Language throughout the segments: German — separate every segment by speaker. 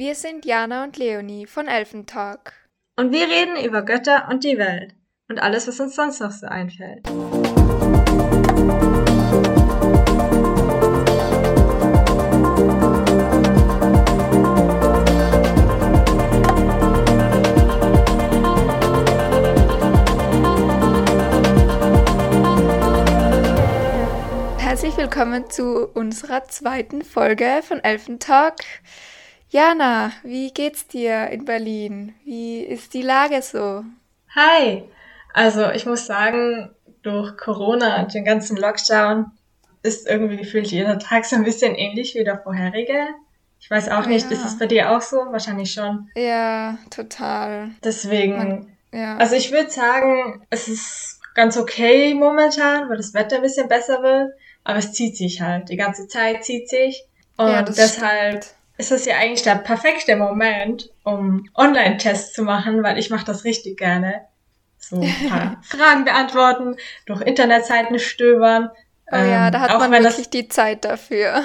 Speaker 1: Wir sind Jana und Leonie von Elfentalk.
Speaker 2: Und wir reden über Götter und die Welt und alles, was uns sonst noch so einfällt.
Speaker 1: Herzlich willkommen zu unserer zweiten Folge von Elfentalk. Jana, wie geht's dir in Berlin? Wie ist die Lage so?
Speaker 2: Hi! Also ich muss sagen, durch Corona und den ganzen Lockdown ist irgendwie gefühlt jeder Tag so ein bisschen ähnlich wie der vorherige. Ich weiß auch nicht,
Speaker 1: Ja.
Speaker 2: ist es bei dir auch so? Wahrscheinlich schon.
Speaker 1: Ja, total.
Speaker 2: Deswegen,
Speaker 1: Man- Ja.
Speaker 2: also ich würde sagen, es ist ganz okay momentan, weil das Wetter ein bisschen besser wird, aber es zieht sich halt. Die ganze Zeit zieht sich. Und
Speaker 1: Ja, das
Speaker 2: deshalb
Speaker 1: stimmt.
Speaker 2: Ist es ja eigentlich der perfekte Moment, um Online-Tests zu machen, weil ich mache das richtig gerne. So ein paar Fragen beantworten, durch Internetseiten stöbern.
Speaker 1: Oh ja,
Speaker 2: Ähm,
Speaker 1: da hat man wirklich
Speaker 2: das,
Speaker 1: die Zeit dafür.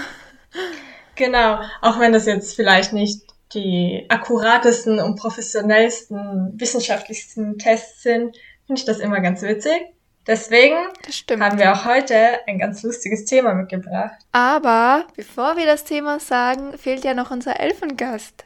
Speaker 2: genau, auch wenn das jetzt vielleicht nicht die akkuratesten und professionellsten, wissenschaftlichsten Tests sind, finde ich das immer ganz witzig. Deswegen haben wir auch heute ein ganz lustiges Thema mitgebracht.
Speaker 1: Aber bevor wir das Thema sagen, fehlt ja noch unser Elfengast.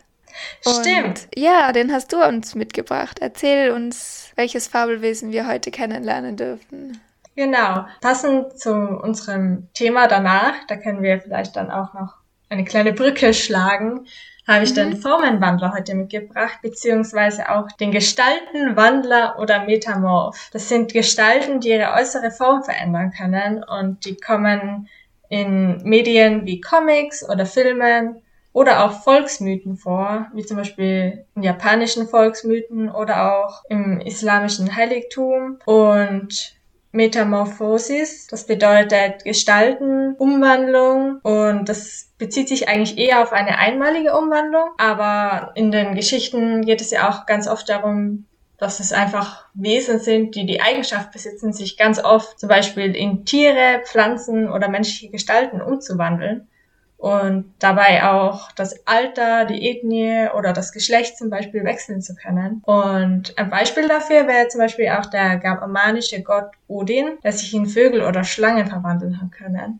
Speaker 1: Und
Speaker 2: Stimmt.
Speaker 1: ja, den hast du uns mitgebracht. Erzähl uns, welches Fabelwesen wir heute kennenlernen dürfen.
Speaker 2: Genau. Passend zu unserem Thema danach, da können wir vielleicht dann auch noch eine kleine Brücke schlagen, habe ich den Formenwandler heute mitgebracht, beziehungsweise auch den Gestaltenwandler oder Metamorph. Das sind Gestalten, die ihre äußere Form verändern können und die kommen in Medien wie Comics oder Filmen oder auch Volksmythen vor, wie zum Beispiel in japanischen Volksmythen oder auch im islamischen Heiligtum. Und Metamorphosis, das bedeutet Gestalten, Umwandlung und das bezieht sich eigentlich eher auf eine einmalige Umwandlung, aber in den Geschichten geht es ja auch ganz oft darum, dass es einfach Wesen sind, die die Eigenschaft besitzen, sich ganz oft zum Beispiel in Tiere, Pflanzen oder menschliche Gestalten umzuwandeln und dabei auch das Alter, die Ethnie oder das Geschlecht zum Beispiel wechseln zu können. Und ein Beispiel dafür wäre zum Beispiel auch der germanische Gott Odin, der sich in Vögel oder Schlangen verwandeln hat können.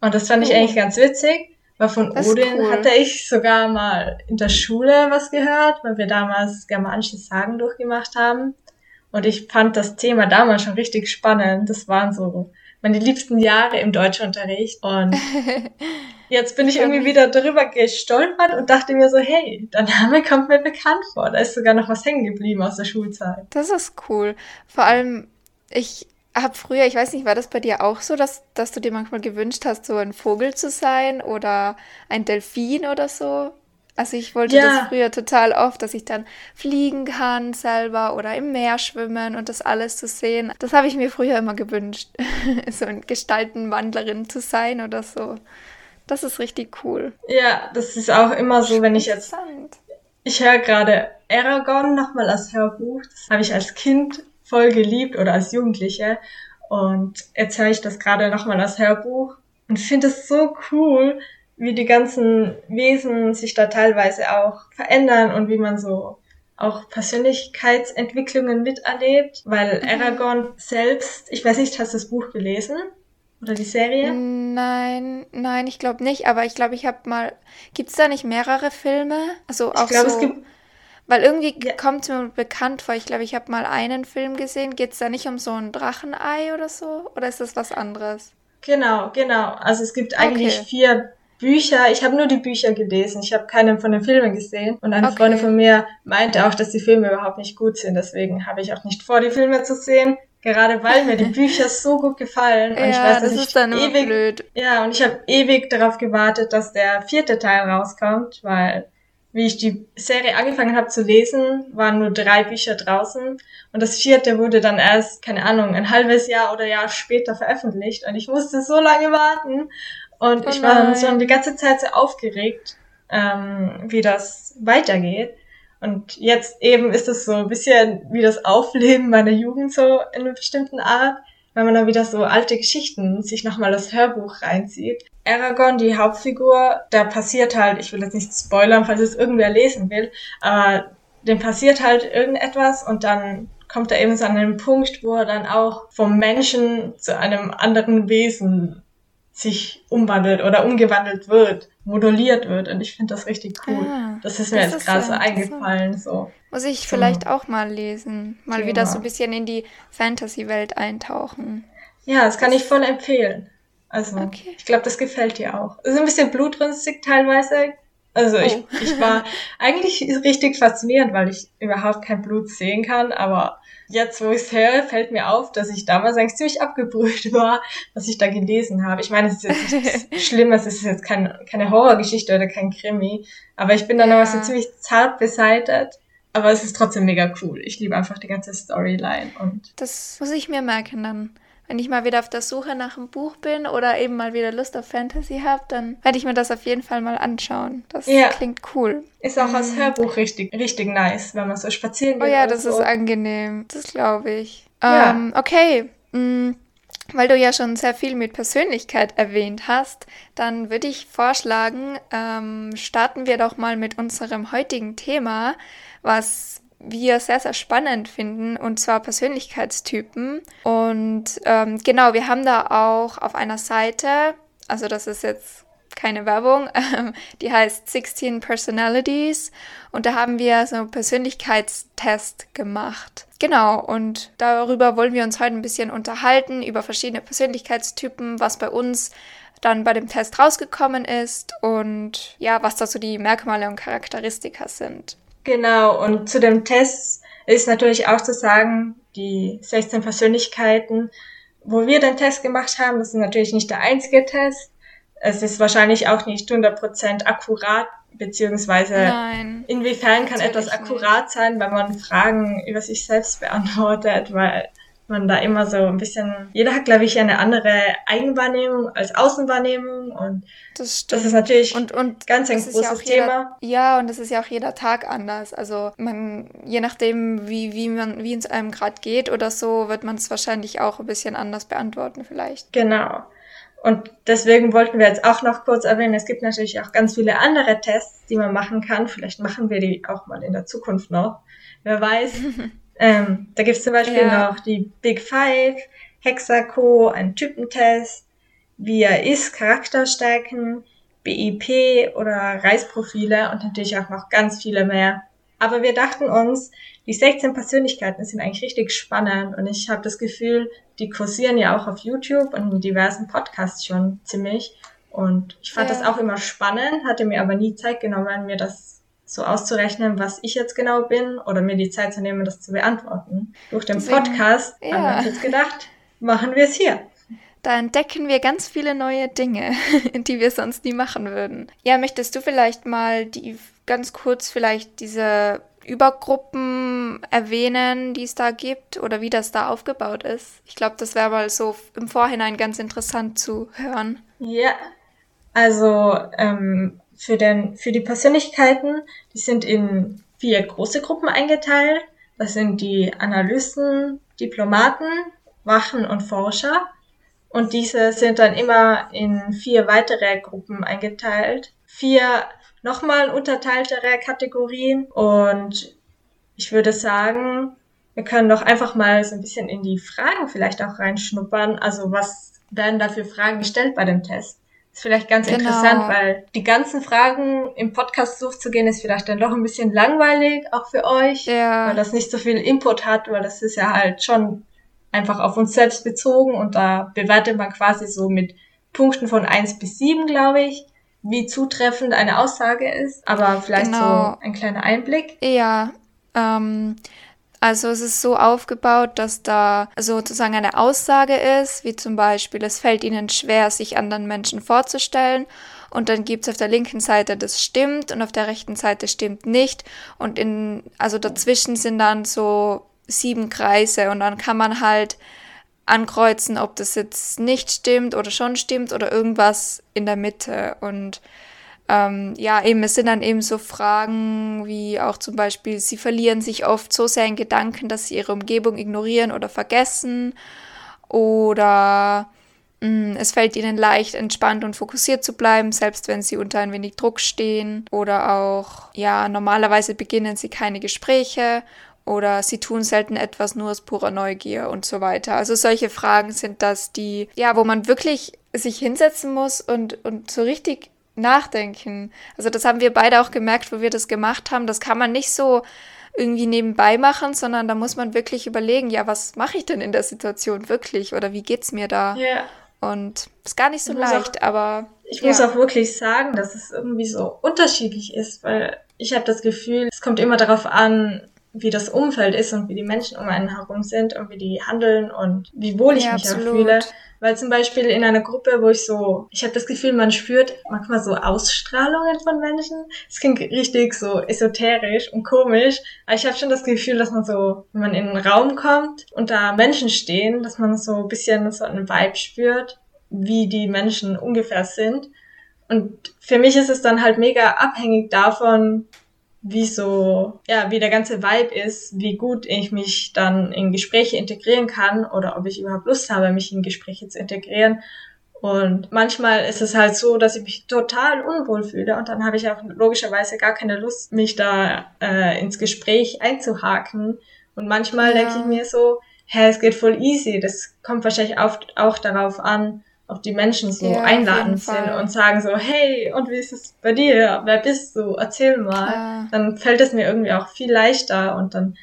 Speaker 2: Und das fand ich eigentlich ganz witzig, weil von
Speaker 1: Das
Speaker 2: Odin
Speaker 1: cool.
Speaker 2: hatte ich sogar mal in der Schule was gehört, weil wir damals germanische Sagen durchgemacht haben. Und ich fand das Thema damals schon richtig spannend. Das waren so meine liebsten Jahre im Deutschunterricht. Und jetzt bin ich irgendwie wieder drüber gestolpert und dachte mir so, hey, der Name kommt mir bekannt vor. Da ist sogar noch was hängen geblieben aus der Schulzeit.
Speaker 1: Das ist cool. Vor allem, ich habe früher, ich weiß nicht, war das bei dir auch so, dass, dass du dir manchmal gewünscht hast, so ein Vogel zu sein oder ein Delfin oder so? Also ich wollte
Speaker 2: Ja.
Speaker 1: das früher total oft, dass ich dann fliegen kann selber oder im Meer schwimmen und das alles zu sehen. Das habe ich mir früher immer gewünscht, so eine Gestaltenwandlerin zu sein oder so. Das ist richtig cool.
Speaker 2: Ja, das ist auch immer so, wenn ich jetzt. Ich höre gerade Aragon nochmal als Hörbuch. Das habe ich als Kind voll geliebt oder als Jugendliche. Und jetzt höre ich das gerade nochmal als Hörbuch und finde es so cool, wie die ganzen Wesen sich da teilweise auch verändern und wie man so auch Persönlichkeitsentwicklungen miterlebt. Weil Aragon selbst, ich weiß nicht, hast du das Buch gelesen? Oder die Serie?
Speaker 1: Nein, nein, ich glaube nicht, aber ich glaube, ich habe mal. Gibt es da nicht mehrere Filme? Also
Speaker 2: Ich
Speaker 1: auch
Speaker 2: glaube,
Speaker 1: so.
Speaker 2: es gibt
Speaker 1: Weil irgendwie
Speaker 2: Ja.
Speaker 1: kommt es mir bekannt vor. Ich glaube, ich habe mal einen Film gesehen. Geht es da nicht um so ein Drachenei oder so? Oder ist das was anderes?
Speaker 2: Genau, genau. Also es gibt eigentlich
Speaker 1: Okay.
Speaker 2: vier Bücher. Ich habe nur die Bücher gelesen. Ich habe keinen von den Filmen gesehen. Und eine
Speaker 1: Okay.
Speaker 2: Freundin von mir meinte auch, dass die Filme überhaupt nicht gut sind. Deswegen habe ich auch nicht vor, die Filme zu sehen. Gerade weil mir die Bücher so gut gefallen. Und ich
Speaker 1: Ja,
Speaker 2: weiß, dass
Speaker 1: das
Speaker 2: ich
Speaker 1: ist dann
Speaker 2: ewig,
Speaker 1: blöd.
Speaker 2: ja, und ich habe ewig darauf gewartet, dass der vierte Teil rauskommt, weil wie ich die Serie angefangen habe zu lesen, waren nur drei Bücher draußen und das vierte wurde dann erst, keine Ahnung, ein halbes Jahr oder Jahr später veröffentlicht und ich musste so lange warten und
Speaker 1: Oh
Speaker 2: ich war schon die ganze Zeit so aufgeregt, ähm, wie das weitergeht. Und jetzt eben ist es so ein bisschen wie das Aufleben meiner Jugend so in einer bestimmten Art, wenn man dann wieder so alte Geschichten sich nochmal das Hörbuch reinzieht. Aragorn, die Hauptfigur, da passiert halt, ich will jetzt nicht spoilern, falls es irgendwer lesen will, aber dem passiert halt irgendetwas und dann kommt er eben so an einen Punkt, wo er dann auch vom Menschen zu einem anderen Wesen sich umwandelt oder umgewandelt wird, moduliert wird. Und ich finde das richtig cool. Ah, das ist mir das jetzt gerade so eingefallen. So.
Speaker 1: Muss ich vielleicht auch mal lesen. Mal Thema. wieder so ein bisschen in die Fantasy-Welt eintauchen.
Speaker 2: Ja, das kann ich voll empfehlen. Also, okay. ich glaube, das gefällt dir auch. Es ist ein bisschen blutrünstig teilweise. Also, oh. ich, ich war eigentlich richtig faszinierend, weil ich überhaupt kein Blut sehen kann, aber jetzt, wo ich es höre, fällt mir auf, dass ich damals eigentlich ziemlich abgebrüht war, was ich da gelesen habe. Ich meine, es ist jetzt nichts Schlimmes, es ist jetzt kein, keine Horrorgeschichte oder kein Krimi, aber ich bin dann ja. noch so ziemlich zart beseitet. Aber es ist trotzdem mega cool. Ich liebe einfach die ganze Storyline und.
Speaker 1: Das muss ich mir merken dann wenn ich mal wieder auf der Suche nach einem Buch bin oder eben mal wieder Lust auf Fantasy habe, dann werde ich mir das auf jeden Fall mal anschauen. Das ja. klingt cool.
Speaker 2: Ist auch als mhm. Hörbuch richtig, richtig nice, wenn man so spazieren
Speaker 1: geht. Oh ja, das so. ist angenehm. Das glaube ich. Ja. Ähm, okay. Mhm. Weil du ja schon sehr viel mit Persönlichkeit erwähnt hast, dann würde ich vorschlagen, ähm, starten wir doch mal mit unserem heutigen Thema, was wir sehr, sehr spannend finden, und zwar Persönlichkeitstypen. Und ähm, genau, wir haben da auch auf einer Seite, also das ist jetzt keine Werbung, die heißt 16 Personalities und da haben wir so einen Persönlichkeitstest gemacht. Genau, und darüber wollen wir uns heute ein bisschen unterhalten, über verschiedene Persönlichkeitstypen, was bei uns dann bei dem Test rausgekommen ist und ja, was da so die Merkmale und Charakteristika sind.
Speaker 2: Genau, und zu dem Test ist natürlich auch zu sagen, die 16 Persönlichkeiten, wo wir den Test gemacht haben, das ist natürlich nicht der einzige Test. Es ist wahrscheinlich auch nicht 100% akkurat, beziehungsweise Nein, inwiefern kann etwas akkurat nicht. sein, wenn man Fragen über sich selbst beantwortet, weil man da immer so ein bisschen, jeder hat, glaube ich, eine andere Eigenwahrnehmung als Außenwahrnehmung und das, das ist natürlich und, und ganz ein großes ja Thema.
Speaker 1: Jeder, ja, und das ist ja auch jeder Tag anders. Also man, je nachdem, wie, wie man, wie es einem gerade geht oder so, wird man es wahrscheinlich auch ein bisschen anders beantworten vielleicht.
Speaker 2: Genau. Und deswegen wollten wir jetzt auch noch kurz erwähnen, es gibt natürlich auch ganz viele andere Tests, die man machen kann. Vielleicht machen wir die auch mal in der Zukunft noch. Wer weiß. Ähm, da gibt es zum Beispiel ja. noch die Big Five, Hexaco, ein Typentest, wie er ist, Charakterstärken, BIP oder Reisprofile und natürlich auch noch ganz viele mehr. Aber wir dachten uns, die 16 Persönlichkeiten sind eigentlich richtig spannend und ich habe das Gefühl, die kursieren ja auch auf YouTube und in diversen Podcasts schon ziemlich. Und ich fand ja. das auch immer spannend, hatte mir aber nie Zeit genommen, mir das so auszurechnen, was ich jetzt genau bin oder mir die Zeit zu nehmen, das zu beantworten. Durch den Deswegen, Podcast ja. haben wir uns jetzt gedacht, machen wir es hier.
Speaker 1: Da entdecken wir ganz viele neue Dinge, die wir sonst nie machen würden. Ja, möchtest du vielleicht mal die ganz kurz vielleicht diese Übergruppen erwähnen, die es da gibt oder wie das da aufgebaut ist? Ich glaube, das wäre mal so im Vorhinein ganz interessant zu hören.
Speaker 2: Ja, also ähm, für, den, für die Persönlichkeiten, die sind in vier große Gruppen eingeteilt. Das sind die Analysten, Diplomaten, Wachen und Forscher. Und diese sind dann immer in vier weitere Gruppen eingeteilt. Vier nochmal unterteiltere Kategorien. Und ich würde sagen, wir können doch einfach mal so ein bisschen in die Fragen vielleicht auch reinschnuppern. Also was werden da für Fragen gestellt bei dem Test? Ist vielleicht ganz genau. interessant, weil die ganzen Fragen im Podcast durchzugehen, ist vielleicht dann doch ein bisschen langweilig, auch für euch, ja. weil das nicht so viel Input hat, weil das ist ja halt schon einfach auf uns selbst bezogen und da bewertet man quasi so mit Punkten von eins bis sieben, glaube ich, wie zutreffend eine Aussage ist. Aber vielleicht genau. so ein kleiner Einblick.
Speaker 1: Ja, ähm, also es ist so aufgebaut, dass da sozusagen eine Aussage ist, wie zum Beispiel, es fällt ihnen schwer, sich anderen Menschen vorzustellen. Und dann gibt es auf der linken Seite, das stimmt, und auf der rechten Seite stimmt nicht. Und in, also dazwischen sind dann so sieben Kreise und dann kann man halt ankreuzen, ob das jetzt nicht stimmt oder schon stimmt oder irgendwas in der Mitte. Und ähm, ja, eben, es sind dann eben so Fragen wie auch zum Beispiel, sie verlieren sich oft so sehr in Gedanken, dass sie ihre Umgebung ignorieren oder vergessen. oder mh, mm, es fällt ihnen leicht, entspannt und fokussiert zu bleiben, selbst wenn sie unter ein wenig Druck stehen oder auch, ja, normalerweise beginnen sie keine Gespräche oder sie tun selten etwas nur aus purer Neugier und so weiter. Also solche Fragen sind das, die, ja, wo man wirklich sich hinsetzen muss und, und so richtig nachdenken. Also das haben wir beide auch gemerkt, wo wir das gemacht haben. Das kann man nicht so irgendwie nebenbei machen, sondern da muss man wirklich überlegen, ja, was mache ich denn in der Situation wirklich oder wie geht's mir da? Ja. Und ist gar nicht so leicht, auch, aber.
Speaker 2: Ich ja. muss auch wirklich sagen, dass es irgendwie so unterschiedlich ist, weil ich habe das Gefühl, es kommt immer darauf an, wie das Umfeld ist und wie die Menschen um einen herum sind und wie die handeln und wie wohl ich ja, mich absolut. fühle. Weil zum Beispiel in einer Gruppe, wo ich so, ich habe das Gefühl, man spürt manchmal so Ausstrahlungen von Menschen. Es klingt richtig so esoterisch und komisch, aber ich habe schon das Gefühl, dass man so, wenn man in einen Raum kommt und da Menschen stehen, dass man so ein bisschen so einen Vibe spürt, wie die Menschen ungefähr sind. Und für mich ist es dann halt mega abhängig davon, wie so, ja, wie der ganze Vibe ist, wie gut ich mich dann in Gespräche integrieren kann oder ob ich überhaupt Lust habe, mich in Gespräche zu integrieren. Und manchmal ist es halt so, dass ich mich total unwohl fühle und dann habe ich auch logischerweise gar keine Lust, mich da äh, ins Gespräch einzuhaken. Und manchmal ja. denke ich mir so, hä, es geht voll easy. Das kommt wahrscheinlich auch, auch darauf an, ob die Menschen so ja, einladend sind und sagen so, hey, und wie ist es bei dir? Wer bist du? Erzähl mal. Ja. Dann fällt es mir irgendwie auch viel leichter und dann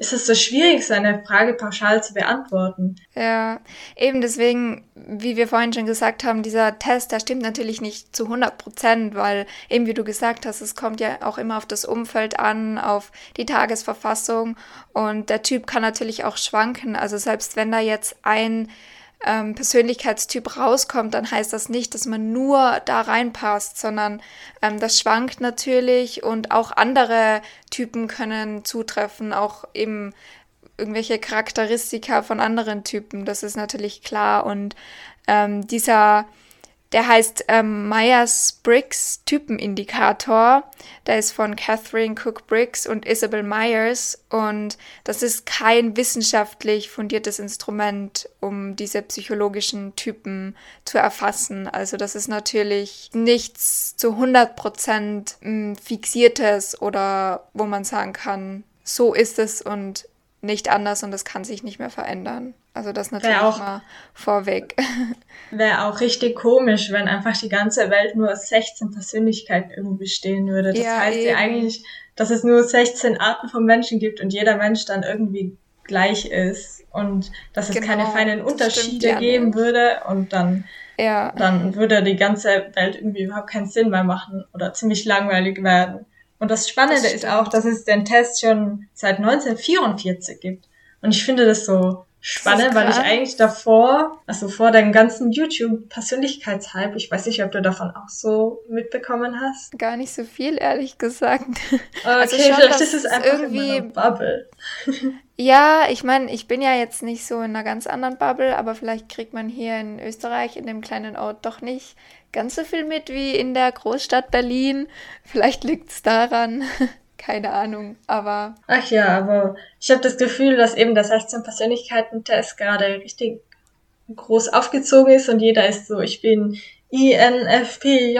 Speaker 2: ist es so schwierig, so eine Frage pauschal zu beantworten.
Speaker 1: Ja, eben deswegen, wie wir vorhin schon gesagt haben, dieser Test, der stimmt natürlich nicht zu 100 Prozent, weil eben wie du gesagt hast, es kommt ja auch immer auf das Umfeld an, auf die Tagesverfassung und der Typ kann natürlich auch schwanken. Also selbst wenn da jetzt ein ähm, Persönlichkeitstyp rauskommt, dann heißt das nicht, dass man nur da reinpasst, sondern ähm, das schwankt natürlich und auch andere Typen können zutreffen, auch eben irgendwelche Charakteristika von anderen Typen, das ist natürlich klar und ähm, dieser der heißt ähm, Myers-Briggs Typenindikator. Der ist von Catherine Cook Briggs und Isabel Myers. Und das ist kein wissenschaftlich fundiertes Instrument, um diese psychologischen Typen zu erfassen. Also das ist natürlich nichts zu 100 Prozent hm, fixiertes oder wo man sagen kann, so ist es und nicht anders und das kann sich nicht mehr verändern. Also das natürlich auch, mal vorweg.
Speaker 2: Wäre auch richtig komisch, wenn einfach die ganze Welt nur aus 16 Persönlichkeiten irgendwie bestehen würde. Das ja, heißt eben. ja eigentlich, dass es nur 16 Arten von Menschen gibt und jeder Mensch dann irgendwie gleich ist und dass es genau, keine feinen Unterschiede ja geben nicht. würde und dann, ja. dann würde die ganze Welt irgendwie überhaupt keinen Sinn mehr machen oder ziemlich langweilig werden. Und das Spannende das ist auch, dass es den Test schon seit 1944 gibt. Und ich finde das so spannend, weil ich eigentlich davor, also vor deinem ganzen YouTube-Persönlichkeitshype, ich weiß nicht, ob du davon auch so mitbekommen hast.
Speaker 1: Gar nicht so viel, ehrlich gesagt.
Speaker 2: Okay, also schon, vielleicht ist es einfach irgendwie in Bubble.
Speaker 1: ja, ich meine, ich bin ja jetzt nicht so in einer ganz anderen Bubble, aber vielleicht kriegt man hier in Österreich, in dem kleinen Ort, doch nicht ganz so viel mit wie in der Großstadt Berlin. Vielleicht liegt es daran. Keine Ahnung, aber.
Speaker 2: Ach ja, aber ich habe das Gefühl, dass eben der 16 Persönlichkeiten-Test gerade richtig groß aufgezogen ist und jeder ist so, ich bin INFPJ,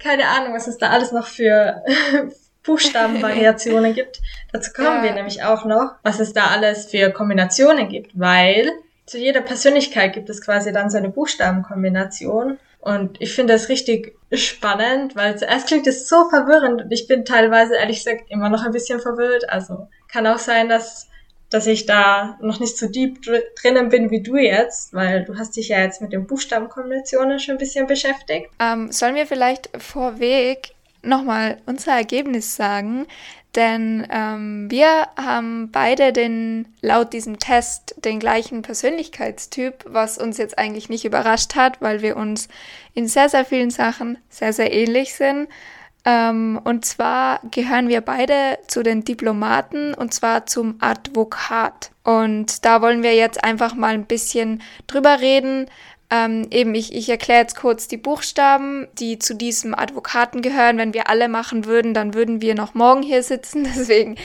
Speaker 2: keine Ahnung, was es da alles noch für Buchstabenvariationen gibt. Dazu kommen ja. wir nämlich auch noch, was es da alles für Kombinationen gibt, weil zu jeder Persönlichkeit gibt es quasi dann so eine Buchstabenkombination und ich finde das richtig spannend, weil zuerst klingt es so verwirrend und ich bin teilweise ehrlich gesagt immer noch ein bisschen verwirrt. Also kann auch sein, dass, dass ich da noch nicht so deep dr drinnen bin wie du jetzt, weil du hast dich ja jetzt mit den Buchstabenkombinationen schon ein bisschen beschäftigt.
Speaker 1: Ähm, sollen wir vielleicht vorweg nochmal unser Ergebnis sagen? Denn ähm, wir haben beide den, laut diesem Test den gleichen Persönlichkeitstyp, was uns jetzt eigentlich nicht überrascht hat, weil wir uns in sehr, sehr vielen Sachen sehr, sehr ähnlich sind. Ähm, und zwar gehören wir beide zu den Diplomaten und zwar zum Advokat. Und da wollen wir jetzt einfach mal ein bisschen drüber reden, ähm, eben, ich, ich erkläre jetzt kurz die Buchstaben, die zu diesem Advokaten gehören. Wenn wir alle machen würden, dann würden wir noch morgen hier sitzen. Deswegen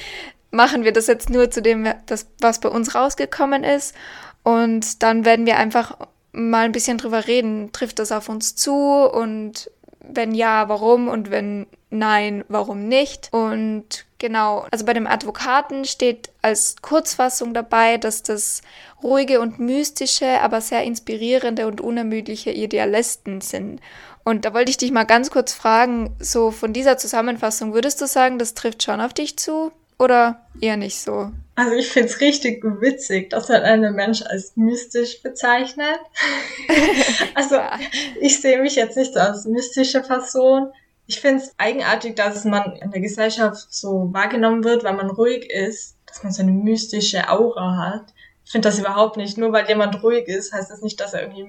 Speaker 1: machen wir das jetzt nur zu dem, das, was bei uns rausgekommen ist. Und dann werden wir einfach mal ein bisschen drüber reden. Trifft das auf uns zu? Und wenn ja, warum? Und wenn nein, warum nicht? Und genau, also bei dem Advokaten steht als Kurzfassung dabei, dass das ruhige und mystische, aber sehr inspirierende und unermüdliche Idealisten sind. Und da wollte ich dich mal ganz kurz fragen, so von dieser Zusammenfassung, würdest du sagen, das trifft schon auf dich zu oder eher nicht so?
Speaker 2: Also ich finde es richtig witzig, dass man einen Mensch als mystisch bezeichnet. also ja. ich sehe mich jetzt nicht so als mystische Person. Ich finde es eigenartig, dass man in der Gesellschaft so wahrgenommen wird, weil man ruhig ist, dass man so eine mystische Aura hat. Ich finde das überhaupt nicht. Nur weil jemand ruhig ist, heißt das nicht, dass er irgendwie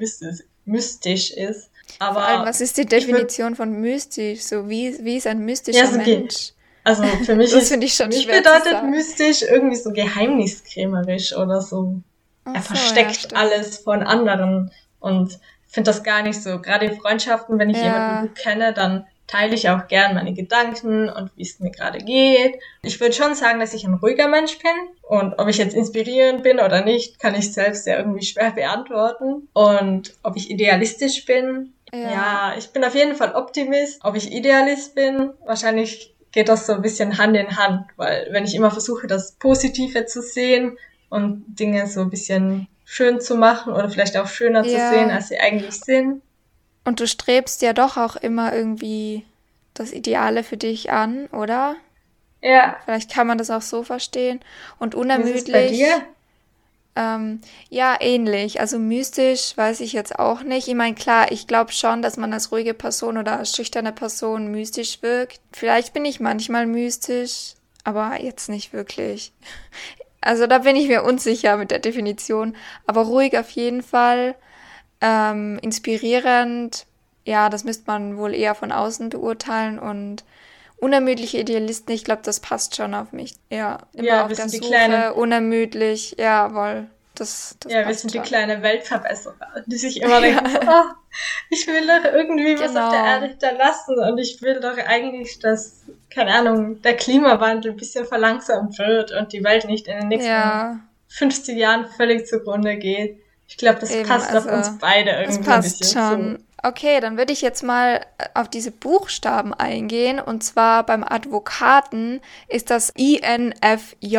Speaker 2: mystisch, ist.
Speaker 1: Aber Vor allem, was ist die Definition von mystisch? So wie, wie ist ein mystischer ja, so Mensch?
Speaker 2: Also für mich das ist, ich schon mich bedeutet mystisch irgendwie so geheimniskrämerisch oder so. Ach er so, versteckt ja, alles von anderen und finde das gar nicht so. Gerade in Freundschaften, wenn ich ja. jemanden gut kenne, dann teile ich auch gern meine Gedanken und wie es mir gerade geht. Ich würde schon sagen, dass ich ein ruhiger Mensch bin und ob ich jetzt inspirierend bin oder nicht, kann ich selbst ja irgendwie schwer beantworten. Und ob ich idealistisch bin, ja. ja, ich bin auf jeden Fall Optimist. Ob ich Idealist bin, wahrscheinlich geht das so ein bisschen Hand in Hand, weil wenn ich immer versuche, das Positive zu sehen und Dinge so ein bisschen schön zu machen oder vielleicht auch schöner ja. zu sehen, als sie eigentlich sind.
Speaker 1: Und du strebst ja doch auch immer irgendwie das Ideale für dich an, oder?
Speaker 2: Ja.
Speaker 1: Vielleicht kann man das auch so verstehen. Und unermüdlich. Ist es bei dir? Ähm, ja, ähnlich. Also mystisch weiß ich jetzt auch nicht. Ich meine, klar, ich glaube schon, dass man als ruhige Person oder als schüchterne Person mystisch wirkt. Vielleicht bin ich manchmal mystisch, aber jetzt nicht wirklich. Also da bin ich mir unsicher mit der Definition. Aber ruhig auf jeden Fall. Ähm, inspirierend, ja, das müsste man wohl eher von außen beurteilen und unermüdliche Idealisten, ich glaube, das passt schon auf mich. Ja, immer ja, auf der Suche, kleine... unermüdlich, jawohl. Das,
Speaker 2: das ja, wir sind schon. die kleine Weltverbesserer, die sich immer denken, oh, ich will doch irgendwie genau. was auf der genau. Erde hinterlassen und ich will doch eigentlich, dass, keine Ahnung, der Klimawandel ein bisschen verlangsamt wird und die Welt nicht in den nächsten ja. 50 Jahren völlig zugrunde geht. Ich glaube, das Eben, passt also, auf uns beide irgendwie das passt schon.
Speaker 1: Zu. Okay, dann würde ich jetzt mal äh, auf diese Buchstaben eingehen. Und zwar beim Advokaten ist das INFJ.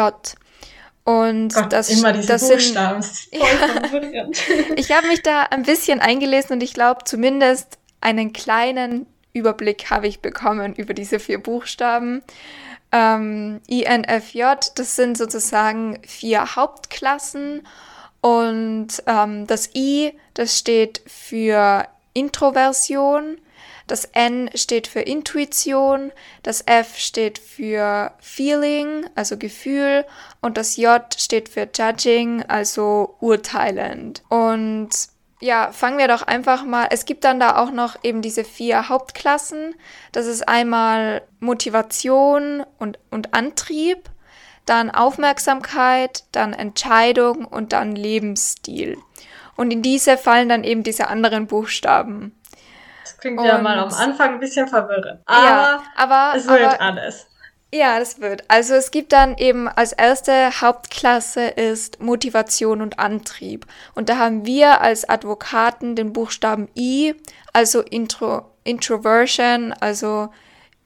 Speaker 1: Und Gott, das, immer diese das Buchstaben. Sind, ja, ich habe mich da ein bisschen eingelesen und ich glaube, zumindest einen kleinen Überblick habe ich bekommen über diese vier Buchstaben. Ähm, INFJ, das sind sozusagen vier Hauptklassen. Und ähm, das I, das steht für Introversion, das N steht für Intuition, das F steht für Feeling, also Gefühl, und das J steht für Judging, also urteilend. Und ja, fangen wir doch einfach mal. Es gibt dann da auch noch eben diese vier Hauptklassen. Das ist einmal Motivation und, und Antrieb, dann Aufmerksamkeit, dann Entscheidung und dann Lebensstil. Und in diese fallen dann eben diese anderen Buchstaben.
Speaker 2: Das klingt und, ja mal am Anfang ein bisschen verwirrend. Aber, ja, aber es wird aber, alles.
Speaker 1: Ja, das wird. Also es gibt dann eben als erste Hauptklasse ist Motivation und Antrieb. Und da haben wir als Advokaten den Buchstaben I, also Intro, Introversion, also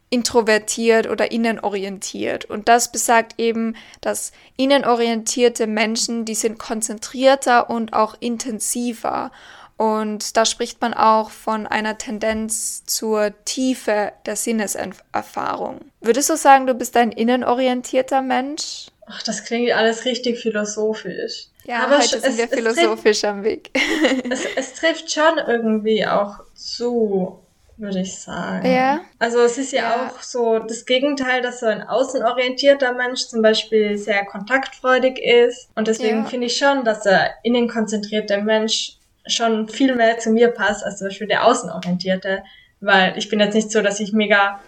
Speaker 1: introvertiert oder innenorientiert. Und das besagt eben, dass innenorientierte Menschen, die sind konzentrierter und auch intensiver. Und da spricht man auch von einer Tendenz zur Tiefe der Sinneserfahrung. Würdest du sagen, du bist ein innenorientierter Mensch?
Speaker 2: Ach, das klingt alles richtig philosophisch.
Speaker 1: Ja, aber heute sind wir philosophisch trifft, am Weg.
Speaker 2: es, es trifft schon irgendwie auch zu würde ich sagen. Ja. Also es ist ja, ja, auch so das Gegenteil, dass so ein außenorientierter Mensch zum Beispiel sehr kontaktfreudig ist. Und deswegen ja. finde ich schon, dass der innenkonzentrierte Mensch schon viel mehr zu mir passt als zum Beispiel der außenorientierte. Weil ich bin jetzt nicht so, dass ich mega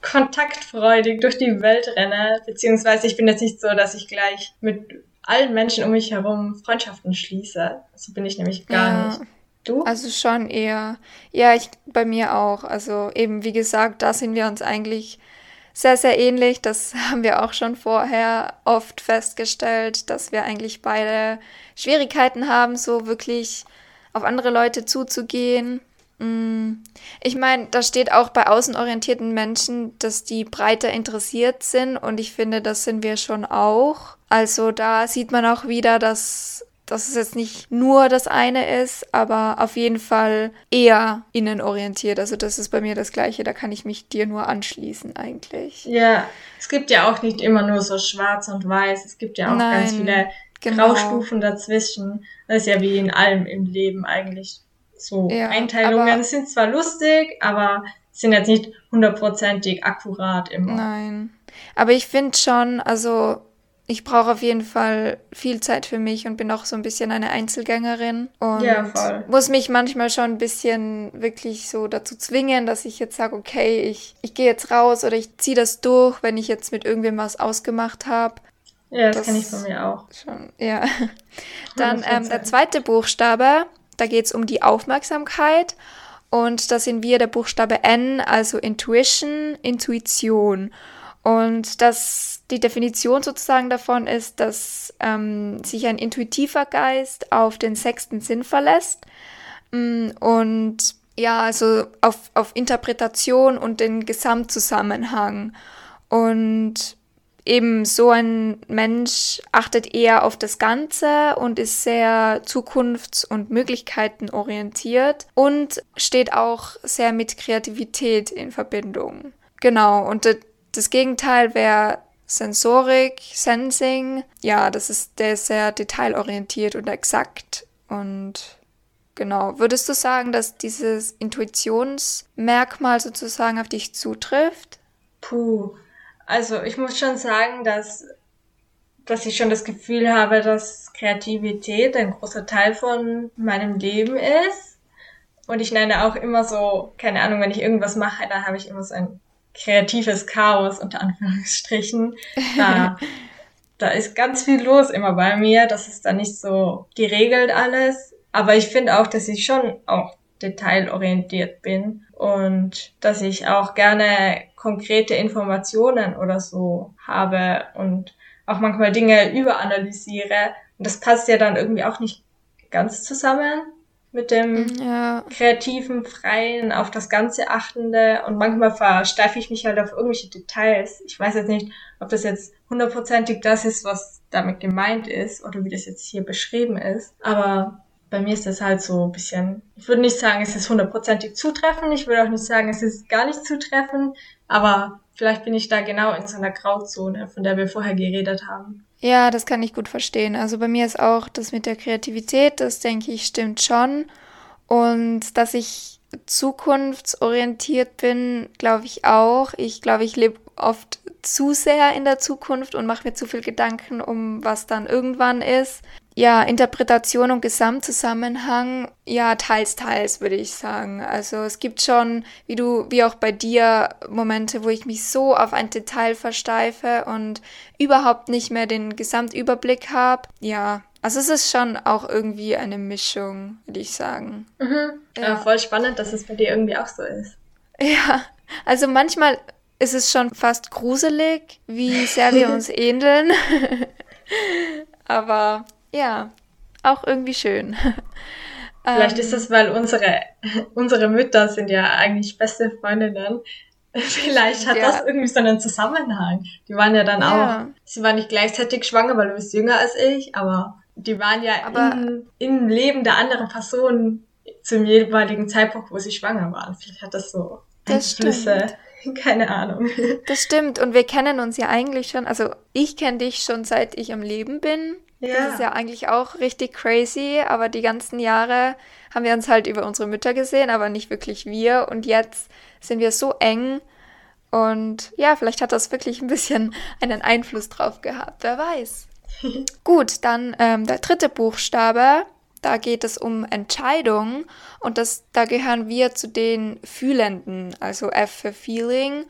Speaker 2: kontaktfreudig durch die Welt renne, beziehungsweise ich bin jetzt nicht so, dass ich gleich mit allen Menschen um mich herum Freundschaften schließe. So bin ich nämlich gar ja. nicht.
Speaker 1: Du? Also schon eher. Ja, ich bei mir auch. Also eben, wie gesagt, da sind wir uns eigentlich sehr, sehr ähnlich. Das haben wir auch schon vorher oft festgestellt, dass wir eigentlich beide Schwierigkeiten haben, so wirklich auf andere Leute zuzugehen. Mm. Ich meine, da steht auch bei außenorientierten Menschen, dass die breiter interessiert sind und ich finde, das sind wir schon auch. Also da sieht man auch wieder, dass dass es jetzt nicht nur das eine ist, aber auf jeden Fall eher innenorientiert. Also das ist bei mir das Gleiche, da kann ich mich dir nur anschließen eigentlich.
Speaker 2: Ja, es gibt ja auch nicht immer nur so schwarz und weiß, es gibt ja auch Nein, ganz viele genau. Graustufen dazwischen. Das ist ja wie in allem im Leben eigentlich so. Ja, Einteilungen sind zwar lustig, aber sind jetzt nicht hundertprozentig akkurat immer.
Speaker 1: Nein. Aber ich finde schon, also ich brauche auf jeden Fall viel Zeit für mich und bin auch so ein bisschen eine Einzelgängerin und ja, voll. muss mich manchmal schon ein bisschen wirklich so dazu zwingen, dass ich jetzt sage, okay, ich, ich gehe jetzt raus oder ich ziehe das durch, wenn ich jetzt mit irgendwem was ausgemacht habe.
Speaker 2: Ja, das, das kenne ich von mir auch.
Speaker 1: Schon, ja. Dann ähm, der zweite Buchstabe, da geht es um die Aufmerksamkeit und da sind wir der Buchstabe N, also Intuition, Intuition. Und das, die Definition sozusagen davon ist, dass ähm, sich ein intuitiver Geist auf den sechsten Sinn verlässt mm, und ja, also auf, auf Interpretation und den Gesamtzusammenhang. Und eben so ein Mensch achtet eher auf das Ganze und ist sehr zukunfts- und möglichkeitenorientiert und steht auch sehr mit Kreativität in Verbindung. Genau, und das Gegenteil wäre Sensorik, Sensing. Ja, das ist der sehr detailorientiert und exakt. Und genau, würdest du sagen, dass dieses Intuitionsmerkmal sozusagen auf dich zutrifft?
Speaker 2: Puh, also ich muss schon sagen, dass, dass ich schon das Gefühl habe, dass Kreativität ein großer Teil von meinem Leben ist. Und ich nenne auch immer so, keine Ahnung, wenn ich irgendwas mache, dann habe ich immer so ein kreatives Chaos unter Anführungsstrichen. Da, da ist ganz viel los immer bei mir. Das ist dann nicht so geregelt alles. Aber ich finde auch, dass ich schon auch detailorientiert bin und dass ich auch gerne konkrete Informationen oder so habe und auch manchmal Dinge überanalysiere. Und das passt ja dann irgendwie auch nicht ganz zusammen mit dem mm, ja. kreativen, freien, auf das Ganze achtende und manchmal versteife ich mich halt auf irgendwelche Details. Ich weiß jetzt nicht, ob das jetzt hundertprozentig das ist, was damit gemeint ist oder wie das jetzt hier beschrieben ist, aber bei mir ist das halt so ein bisschen, ich würde nicht sagen, es ist hundertprozentig zutreffend, ich würde auch nicht sagen, es ist gar nicht zutreffend, aber vielleicht bin ich da genau in so einer Grauzone, von der wir vorher geredet haben.
Speaker 1: Ja, das kann ich gut verstehen. Also bei mir ist auch das mit der Kreativität, das denke ich stimmt schon. Und dass ich zukunftsorientiert bin, glaube ich auch. Ich glaube, ich lebe oft zu sehr in der Zukunft und mache mir zu viel Gedanken um, was dann irgendwann ist ja, Interpretation und Gesamtzusammenhang, ja, teils, teils, würde ich sagen. Also es gibt schon, wie du, wie auch bei dir, Momente, wo ich mich so auf ein Detail versteife und überhaupt nicht mehr den Gesamtüberblick habe. Ja, also es ist schon auch irgendwie eine Mischung, würde ich sagen.
Speaker 2: Mhm. Ja. ja, voll spannend, dass es bei dir irgendwie auch so ist.
Speaker 1: Ja, also manchmal ist es schon fast gruselig, wie sehr wir uns ähneln. Aber ja, auch irgendwie schön.
Speaker 2: Vielleicht ist das, weil unsere, unsere Mütter sind ja eigentlich beste Freundinnen. Vielleicht hat ja. das irgendwie so einen Zusammenhang. Die waren ja dann ja. auch, sie waren nicht gleichzeitig schwanger, weil du bist jünger als ich, aber die waren ja aber in, im Leben der anderen Person zum jeweiligen Zeitpunkt, wo sie schwanger waren. Vielleicht hat das so Einflüsse. Keine Ahnung.
Speaker 1: Das stimmt. Und wir kennen uns ja eigentlich schon, also ich kenne dich schon seit ich am Leben bin. Ja. Das ist ja eigentlich auch richtig crazy, aber die ganzen Jahre haben wir uns halt über unsere Mütter gesehen, aber nicht wirklich wir. Und jetzt sind wir so eng. Und ja, vielleicht hat das wirklich ein bisschen einen Einfluss drauf gehabt, wer weiß. Gut, dann ähm, der dritte Buchstabe, da geht es um Entscheidung und das, da gehören wir zu den Fühlenden, also F für Feeling.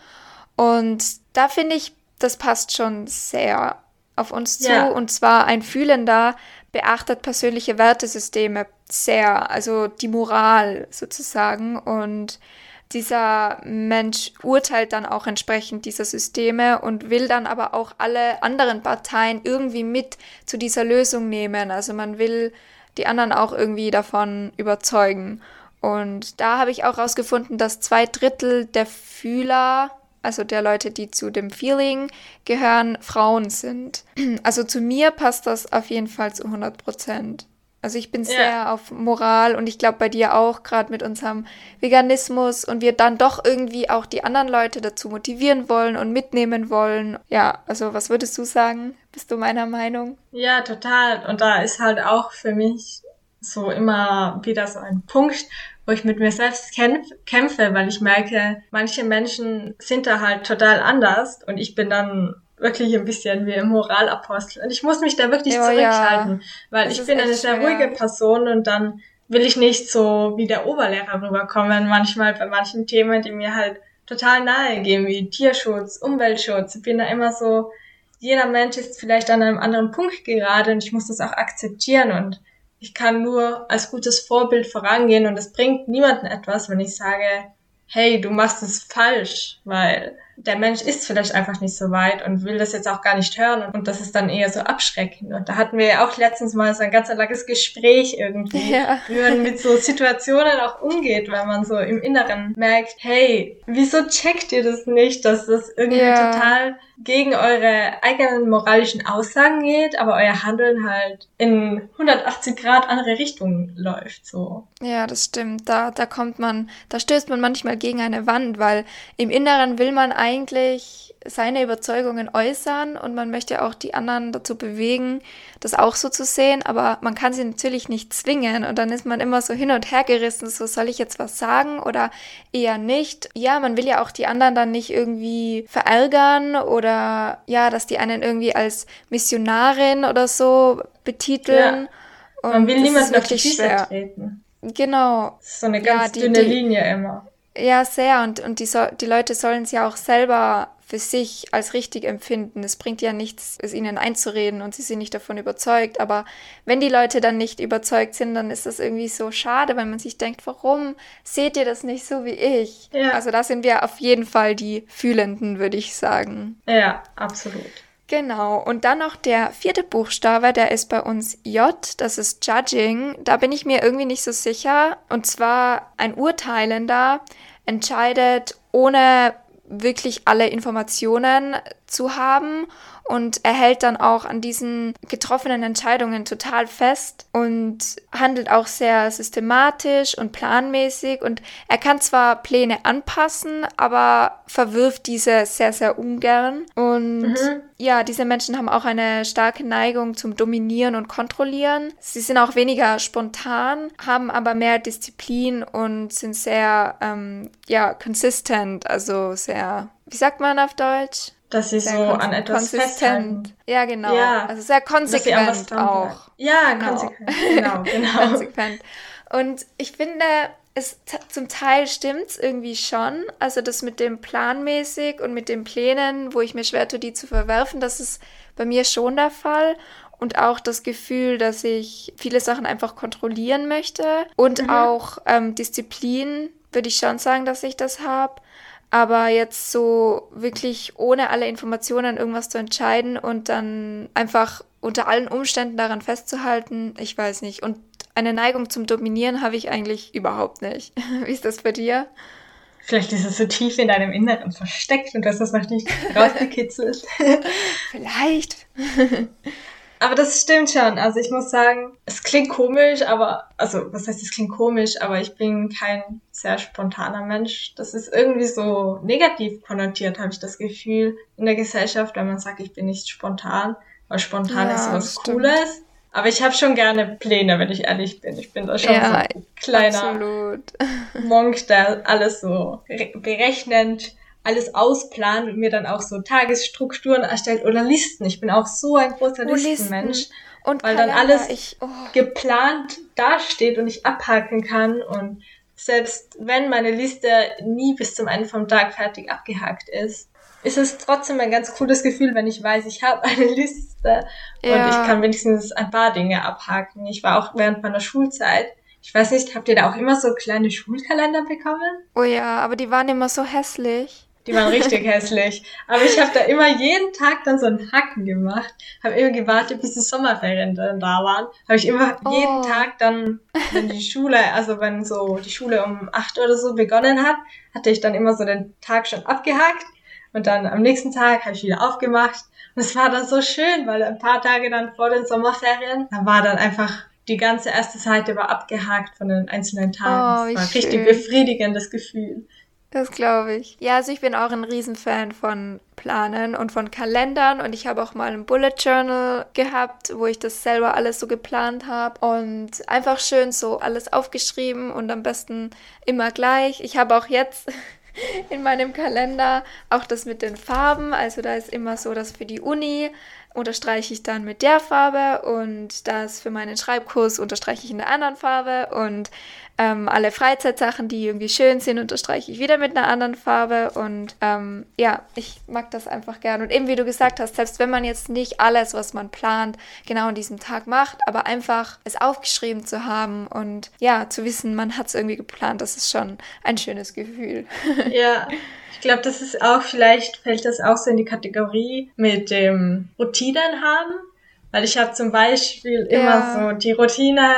Speaker 1: Und da finde ich, das passt schon sehr auf uns zu. Ja. Und zwar ein Fühlender beachtet persönliche Wertesysteme sehr, also die Moral sozusagen. Und dieser Mensch urteilt dann auch entsprechend dieser Systeme und will dann aber auch alle anderen Parteien irgendwie mit zu dieser Lösung nehmen. Also man will die anderen auch irgendwie davon überzeugen. Und da habe ich auch herausgefunden, dass zwei Drittel der Fühler, also der Leute, die zu dem Feeling gehören, Frauen sind. Also zu mir passt das auf jeden Fall zu 100 Prozent. Also ich bin sehr ja. auf Moral und ich glaube bei dir auch, gerade mit unserem Veganismus und wir dann doch irgendwie auch die anderen Leute dazu motivieren wollen und mitnehmen wollen. Ja, also was würdest du sagen? Bist du meiner Meinung?
Speaker 2: Ja, total. Und da ist halt auch für mich so immer wieder so ein Punkt, wo ich mit mir selbst kämpfe, weil ich merke, manche Menschen sind da halt total anders und ich bin dann wirklich ein bisschen wie im Moralapostel. Und ich muss mich da wirklich oh, zurückhalten, ja. weil das ich bin eine sehr schwer. ruhige Person und dann will ich nicht so wie der Oberlehrer rüberkommen, manchmal bei manchen Themen, die mir halt total nahe gehen, wie Tierschutz, Umweltschutz. Ich bin da immer so, jeder Mensch ist vielleicht an einem anderen Punkt gerade und ich muss das auch akzeptieren und ich kann nur als gutes Vorbild vorangehen und es bringt niemanden etwas, wenn ich sage, hey, du machst es falsch, weil der Mensch ist vielleicht einfach nicht so weit und will das jetzt auch gar nicht hören und das ist dann eher so abschreckend. Und da hatten wir ja auch letztens mal so ein ganz langes Gespräch irgendwie, ja. wie man mit so Situationen auch umgeht, weil man so im Inneren merkt, hey, wieso checkt ihr das nicht, dass das irgendwie ja. total gegen eure eigenen moralischen Aussagen geht, aber euer Handeln halt in 180 Grad andere Richtungen läuft, so.
Speaker 1: Ja, das stimmt. Da, da kommt man, da stößt man manchmal gegen eine Wand, weil im Inneren will man eigentlich seine Überzeugungen äußern und man möchte auch die anderen dazu bewegen, das auch so zu sehen, aber man kann sie natürlich nicht zwingen und dann ist man immer so hin und her gerissen, so soll ich jetzt was sagen oder eher nicht. Ja, man will ja auch die anderen dann nicht irgendwie verärgern oder ja, dass die einen irgendwie als Missionarin oder so betiteln.
Speaker 2: Ja. Man will niemanden auf die Füße treten.
Speaker 1: Genau.
Speaker 2: So eine ganz ja, die, dünne Linie immer.
Speaker 1: Ja, sehr. Und, und die, so, die Leute sollen es ja auch selber für sich als richtig empfinden. Es bringt ja nichts, es ihnen einzureden und sie sind nicht davon überzeugt. Aber wenn die Leute dann nicht überzeugt sind, dann ist das irgendwie so schade, weil man sich denkt, warum seht ihr das nicht so wie ich? Ja. Also da sind wir auf jeden Fall die Fühlenden, würde ich sagen.
Speaker 2: Ja, absolut.
Speaker 1: Genau, und dann noch der vierte Buchstabe, der ist bei uns J, das ist Judging. Da bin ich mir irgendwie nicht so sicher. Und zwar ein Urteilender entscheidet ohne wirklich alle Informationen zu haben und er hält dann auch an diesen getroffenen Entscheidungen total fest und handelt auch sehr systematisch und planmäßig und er kann zwar Pläne anpassen, aber verwirft diese sehr, sehr ungern und mhm. ja, diese Menschen haben auch eine starke Neigung zum Dominieren und Kontrollieren. Sie sind auch weniger spontan, haben aber mehr Disziplin und sind sehr, ähm, ja, consistent, also sehr, wie sagt man auf Deutsch?
Speaker 2: Dass sie sehr so an etwas konsistent.
Speaker 1: Ja, genau. Ja, also sehr konsequent auch.
Speaker 2: Ja, genau. konsequent. Genau, genau. konsequent.
Speaker 1: Und ich finde, es zum Teil stimmt irgendwie schon. Also das mit dem planmäßig und mit den Plänen, wo ich mir schwer tue, die zu verwerfen, das ist bei mir schon der Fall. Und auch das Gefühl, dass ich viele Sachen einfach kontrollieren möchte. Und mhm. auch ähm, Disziplin, würde ich schon sagen, dass ich das habe. Aber jetzt so wirklich ohne alle Informationen irgendwas zu entscheiden und dann einfach unter allen Umständen daran festzuhalten, ich weiß nicht. Und eine Neigung zum Dominieren habe ich eigentlich überhaupt nicht. Wie ist das bei dir?
Speaker 2: Vielleicht ist es so tief in deinem Inneren versteckt und du hast das noch nicht rausgekitzelt.
Speaker 1: Vielleicht.
Speaker 2: Aber das stimmt schon. Also ich muss sagen, es klingt komisch, aber, also was heißt, es klingt komisch, aber ich bin kein sehr spontaner Mensch. Das ist irgendwie so negativ konnotiert, habe ich das Gefühl, in der Gesellschaft, wenn man sagt, ich bin nicht spontan, weil spontan ja, ist was Cooles. Aber ich habe schon gerne Pläne, wenn ich ehrlich bin. Ich bin da schon ja, so ein kleiner absolut. Monk, der alles so berechnend alles ausplant und mir dann auch so Tagesstrukturen erstellt oder Listen. Ich bin auch so ein großer oh, Listenmensch. Und weil Kalender, dann alles ich, oh. geplant dasteht und ich abhaken kann und selbst wenn meine Liste nie bis zum Ende vom Tag fertig abgehakt ist, ist es trotzdem ein ganz cooles Gefühl, wenn ich weiß, ich habe eine Liste ja. und ich kann wenigstens ein paar Dinge abhaken. Ich war auch während meiner Schulzeit Ich weiß nicht, habt ihr da auch immer so kleine Schulkalender bekommen?
Speaker 1: Oh ja, aber die waren immer so hässlich.
Speaker 2: Die waren richtig hässlich. Aber ich habe da immer jeden Tag dann so einen Hacken gemacht. Habe immer gewartet, bis die Sommerferien dann da waren. Habe ich immer oh. jeden Tag dann, wenn die Schule, also wenn so die Schule um acht oder so begonnen hat, hatte ich dann immer so den Tag schon abgehakt. Und dann am nächsten Tag habe ich wieder aufgemacht. Und es war dann so schön, weil ein paar Tage dann vor den Sommerferien, da war dann einfach die ganze erste Seite war abgehakt von den einzelnen Tagen. Oh, das war ein richtig befriedigendes Gefühl.
Speaker 1: Das glaube ich. Ja, also ich bin auch ein Riesenfan von Planen und von Kalendern und ich habe auch mal ein Bullet Journal gehabt, wo ich das selber alles so geplant habe und einfach schön so alles aufgeschrieben und am besten immer gleich. Ich habe auch jetzt in meinem Kalender auch das mit den Farben, also da ist immer so, dass für die Uni unterstreiche ich dann mit der Farbe und das für meinen Schreibkurs unterstreiche ich in der anderen Farbe und ähm, alle Freizeitsachen, die irgendwie schön sind, unterstreiche ich wieder mit einer anderen Farbe. Und ähm, ja, ich mag das einfach gern. Und eben wie du gesagt hast, selbst wenn man jetzt nicht alles, was man plant, genau an diesem Tag macht, aber einfach es aufgeschrieben zu haben und ja, zu wissen, man hat es irgendwie geplant, das ist schon ein schönes Gefühl.
Speaker 2: Ja. Ich glaube, das ist auch, vielleicht fällt das auch so in die Kategorie mit dem Routinen haben. Weil ich habe zum Beispiel immer ja. so die Routine,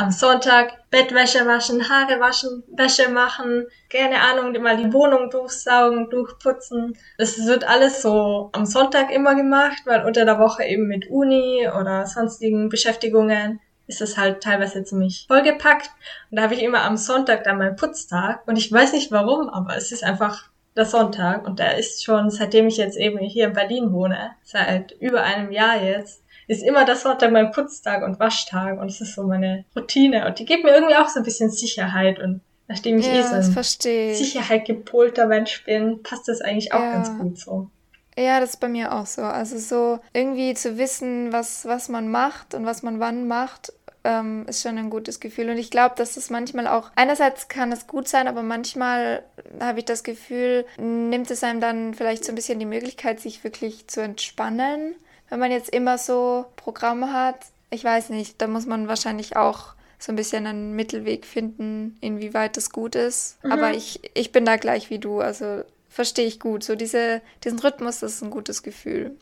Speaker 2: am Sonntag Bettwäsche waschen, Haare waschen, Wäsche machen, keine Ahnung, mal die Wohnung durchsaugen, durchputzen. Das wird alles so am Sonntag immer gemacht, weil unter der Woche eben mit Uni oder sonstigen Beschäftigungen ist es halt teilweise ziemlich vollgepackt. Und da habe ich immer am Sonntag dann meinen Putztag. Und ich weiß nicht warum, aber es ist einfach der Sonntag. Und der ist schon, seitdem ich jetzt eben hier in Berlin wohne, seit über einem Jahr jetzt, ist immer das Sonntag mein Putztag und Waschtag und es ist so meine Routine und die gibt mir irgendwie auch so ein bisschen Sicherheit und nachdem ich ja, eh so ein Sicherheit gepolter Mensch bin, passt das eigentlich auch ja. ganz gut so.
Speaker 1: Ja, das ist bei mir auch so. Also so irgendwie zu wissen, was, was man macht und was man wann macht, ähm, ist schon ein gutes Gefühl. Und ich glaube, dass es manchmal auch, einerseits kann es gut sein, aber manchmal habe ich das Gefühl, nimmt es einem dann vielleicht so ein bisschen die Möglichkeit, sich wirklich zu entspannen wenn man jetzt immer so Programme hat, ich weiß nicht, da muss man wahrscheinlich auch so ein bisschen einen Mittelweg finden, inwieweit das gut ist. Mhm. Aber ich, ich bin da gleich wie du, also verstehe ich gut. So diese, diesen Rhythmus, das ist ein gutes Gefühl.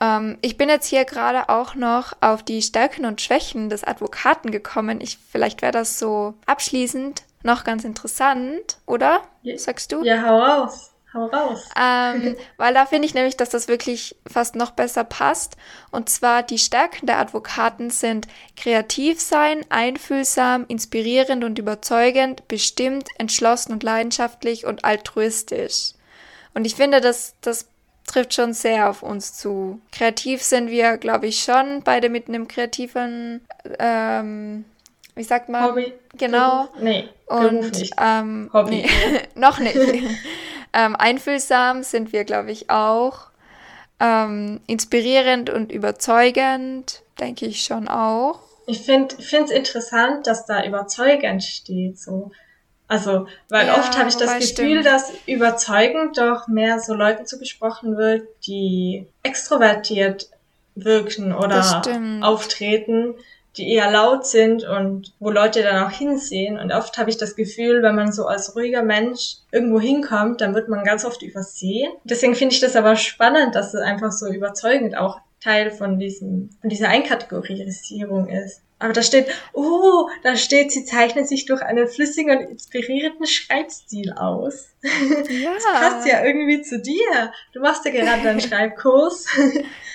Speaker 1: Ähm, ich bin jetzt hier gerade auch noch auf die Stärken und Schwächen des Advokaten gekommen. Ich, vielleicht wäre das so abschließend noch ganz interessant, oder? Sagst du?
Speaker 2: Ja, hau raus. Hau raus.
Speaker 1: Ähm, weil da finde ich nämlich, dass das wirklich fast noch besser passt. Und zwar die Stärken der Advokaten sind kreativ sein, einfühlsam, inspirierend und überzeugend, bestimmt, entschlossen und leidenschaftlich und altruistisch. Und ich finde, das, das trifft schon sehr auf uns zu. Kreativ sind wir, glaube ich, schon beide mit einem kreativen, ähm, wie sagt man?
Speaker 2: Hobby.
Speaker 1: Genau.
Speaker 2: Beruf? Nee,
Speaker 1: und
Speaker 2: nicht.
Speaker 1: Ähm,
Speaker 2: Hobby.
Speaker 1: Nee, noch nicht. Ähm, einfühlsam sind wir, glaube ich, auch. Ähm, inspirierend und überzeugend, denke ich schon auch.
Speaker 2: Ich finde es interessant, dass da überzeugend steht. So. Also, weil ja, oft habe ich das Gefühl, stimmt. dass überzeugend doch mehr so Leuten zugesprochen wird, die extrovertiert wirken oder auftreten, die eher laut sind und wo Leute dann auch hinsehen. Und oft habe ich das Gefühl, wenn man so als ruhiger Mensch irgendwo hinkommt, dann wird man ganz oft übersehen. Deswegen finde ich das aber spannend, dass es einfach so überzeugend auch Teil von diesem, von dieser Einkategorisierung ist. Aber da steht, oh, da steht, sie zeichnet sich durch einen flüssigen und inspirierenden Schreibstil aus. Ja. Das passt ja irgendwie zu dir. Du machst ja gerade einen Schreibkurs.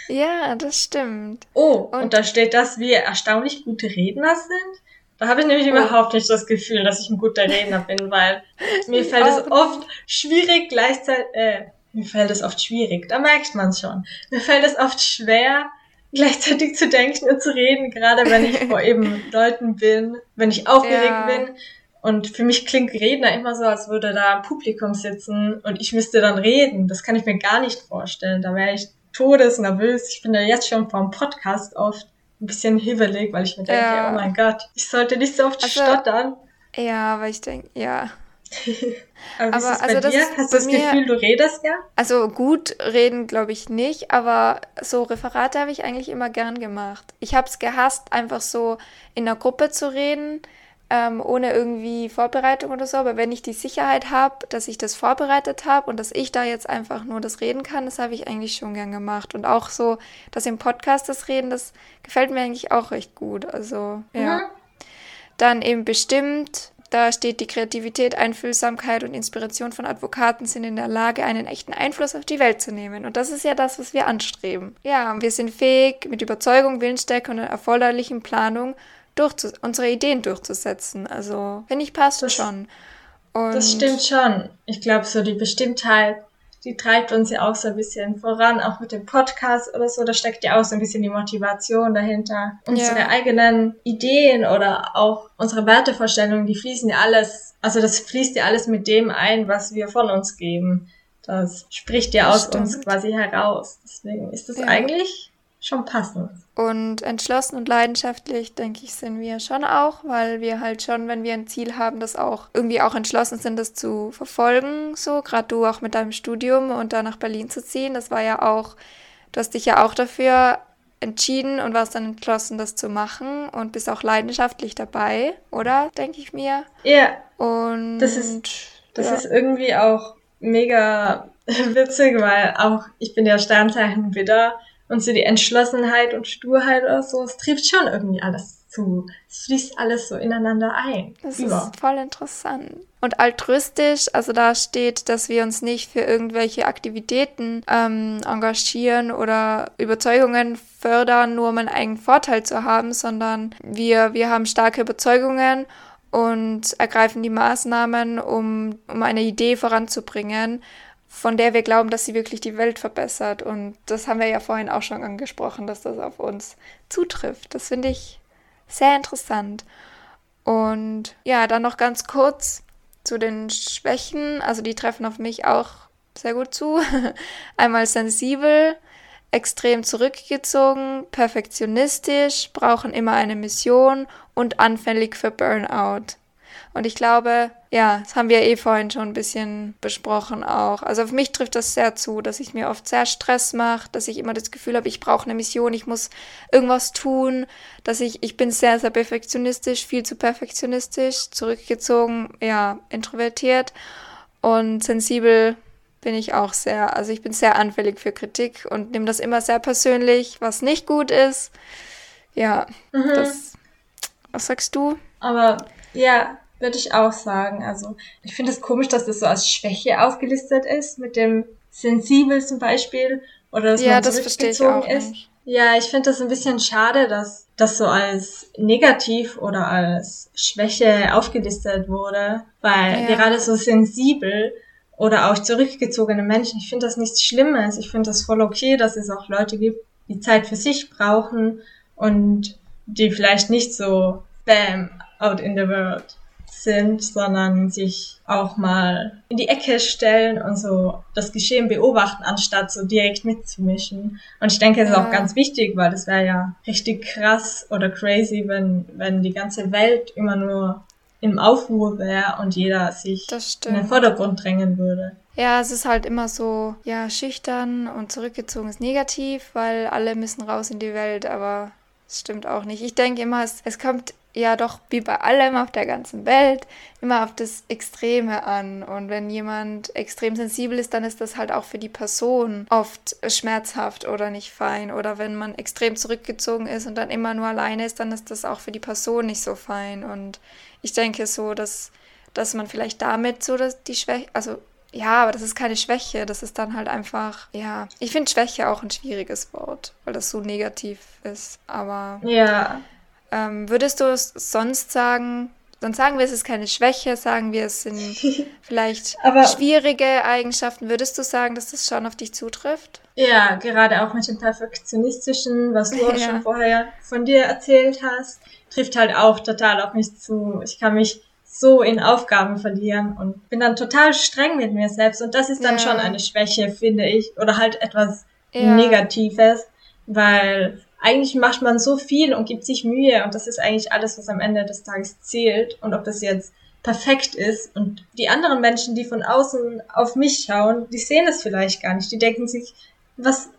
Speaker 1: Ja, das stimmt.
Speaker 2: Oh, und, und da steht, dass wir erstaunlich gute Redner sind. Da habe ich nämlich oh. überhaupt nicht das Gefühl, dass ich ein guter Redner bin, weil mir fällt es oft schwierig gleichzeitig, äh, mir fällt es oft schwierig, da merkt man es schon. Mir fällt es oft schwer, gleichzeitig zu denken und zu reden, gerade wenn ich vor eben Leuten bin, wenn ich aufgeregt ja. bin. Und für mich klingt Redner immer so, als würde da ein Publikum sitzen und ich müsste dann reden. Das kann ich mir gar nicht vorstellen. Da wäre ich todesnervös. Ich bin ja jetzt schon vom Podcast oft ein bisschen hibbelig, weil ich mir denke, ja. oh mein Gott, ich sollte nicht so oft also, stottern.
Speaker 1: Ja, weil ich denke, ja.
Speaker 2: aber, aber also das dir? Hast du das mir, Gefühl, du redest ja?
Speaker 1: Also gut reden glaube ich nicht, aber so Referate habe ich eigentlich immer gern gemacht. Ich habe es gehasst, einfach so in einer Gruppe zu reden ähm, ohne irgendwie Vorbereitung oder so. Aber wenn ich die Sicherheit habe, dass ich das vorbereitet habe und dass ich da jetzt einfach nur das reden kann, das habe ich eigentlich schon gern gemacht. Und auch so, dass im Podcast das Reden, das gefällt mir eigentlich auch recht gut. Also, ja. Mhm. Dann eben bestimmt, da steht die Kreativität, Einfühlsamkeit und Inspiration von Advokaten sind in der Lage, einen echten Einfluss auf die Welt zu nehmen. Und das ist ja das, was wir anstreben. Ja, wir sind fähig, mit Überzeugung, Willensstärke und einer erforderlichen Planung unsere Ideen durchzusetzen. Also, finde ich, passt das, schon.
Speaker 2: Und das stimmt schon. Ich glaube, so die Bestimmtheit, die treibt uns ja auch so ein bisschen voran, auch mit dem Podcast oder so. Da steckt ja auch so ein bisschen die Motivation dahinter. Unsere ja. eigenen Ideen oder auch unsere Wertevorstellungen, die fließen ja alles, also das fließt ja alles mit dem ein, was wir von uns geben. Das spricht ja das aus stimmt. uns quasi heraus. Deswegen ist das ja. eigentlich schon passend.
Speaker 1: Und entschlossen und leidenschaftlich, denke ich, sind wir schon auch, weil wir halt schon, wenn wir ein Ziel haben, das auch irgendwie auch entschlossen sind, das zu verfolgen. So, gerade du auch mit deinem Studium und da nach Berlin zu ziehen. Das war ja auch, du hast dich ja auch dafür entschieden und warst dann entschlossen, das zu machen und bist auch leidenschaftlich dabei, oder? Denke ich mir.
Speaker 2: Ja. Und das ist, das ja. ist irgendwie auch mega witzig, weil auch ich bin ja Sternzeichen Widder und so die Entschlossenheit und Sturheit oder so, es trifft schon irgendwie alles zu. Es fließt alles so ineinander ein.
Speaker 1: Das Über. ist voll interessant. Und altruistisch, also da steht, dass wir uns nicht für irgendwelche Aktivitäten ähm, engagieren oder Überzeugungen fördern, nur um einen eigenen Vorteil zu haben, sondern wir, wir haben starke Überzeugungen und ergreifen die Maßnahmen, um, um eine Idee voranzubringen, von der wir glauben, dass sie wirklich die Welt verbessert. Und das haben wir ja vorhin auch schon angesprochen, dass das auf uns zutrifft. Das finde ich sehr interessant. Und ja, dann noch ganz kurz zu den Schwächen. Also die treffen auf mich auch sehr gut zu. Einmal sensibel, extrem zurückgezogen, perfektionistisch, brauchen immer eine Mission und anfällig für Burnout. Und ich glaube, ja, das haben wir eh vorhin schon ein bisschen besprochen auch. Also auf mich trifft das sehr zu, dass ich mir oft sehr Stress mache, dass ich immer das Gefühl habe, ich brauche eine Mission, ich muss irgendwas tun, dass ich, ich bin sehr, sehr perfektionistisch, viel zu perfektionistisch, zurückgezogen, ja, introvertiert und sensibel bin ich auch sehr. Also ich bin sehr anfällig für Kritik und nehme das immer sehr persönlich, was nicht gut ist. Ja, mhm. das, was sagst du?
Speaker 2: Aber ja, würde ich auch sagen. Also ich finde es komisch, dass das so als Schwäche aufgelistet ist, mit dem Sensibel zum Beispiel oder dass ja, man das zurückgezogen ich ist. Nicht. Ja, ich finde das ein bisschen schade, dass das so als negativ oder als Schwäche aufgelistet wurde, weil ja. gerade so sensibel oder auch zurückgezogene Menschen, ich finde das nichts Schlimmes. Ich finde das voll okay, dass es auch Leute gibt, die Zeit für sich brauchen und die vielleicht nicht so bam out in the world sind, sondern sich auch mal in die Ecke stellen und so das Geschehen beobachten, anstatt so direkt mitzumischen. Und ich denke, es ist ja. auch ganz wichtig, weil es wäre ja richtig krass oder crazy, wenn, wenn die ganze Welt immer nur im Aufruhr wäre und jeder sich in den Vordergrund drängen würde.
Speaker 1: Ja, es ist halt immer so, ja, schüchtern und zurückgezogen ist negativ, weil alle müssen raus in die Welt, aber es stimmt auch nicht. Ich denke immer, es, es kommt ja doch wie bei allem auf der ganzen Welt immer auf das Extreme an. Und wenn jemand extrem sensibel ist, dann ist das halt auch für die Person oft schmerzhaft oder nicht fein. Oder wenn man extrem zurückgezogen ist und dann immer nur alleine ist, dann ist das auch für die Person nicht so fein. Und ich denke so, dass, dass man vielleicht damit so dass die Schwäche, also ja, aber das ist keine Schwäche, das ist dann halt einfach, ja, ich finde Schwäche auch ein schwieriges Wort, weil das so negativ ist, aber
Speaker 2: ja.
Speaker 1: Ähm, würdest du es sonst sagen, dann sagen wir, es ist keine Schwäche, sagen wir, es sind vielleicht schwierige Eigenschaften. Würdest du sagen, dass das schon auf dich zutrifft?
Speaker 2: Ja, gerade auch mit dem Perfektionistischen, was du auch ja. schon vorher von dir erzählt hast, trifft halt auch total auf mich zu. Ich kann mich so in Aufgaben verlieren und bin dann total streng mit mir selbst. Und das ist dann ja. schon eine Schwäche, finde ich, oder halt etwas ja. Negatives, weil eigentlich macht man so viel und gibt sich Mühe und das ist eigentlich alles, was am Ende des Tages zählt. Und ob das jetzt perfekt ist und die anderen Menschen, die von außen auf mich schauen, die sehen es vielleicht gar nicht. Die denken sich, was,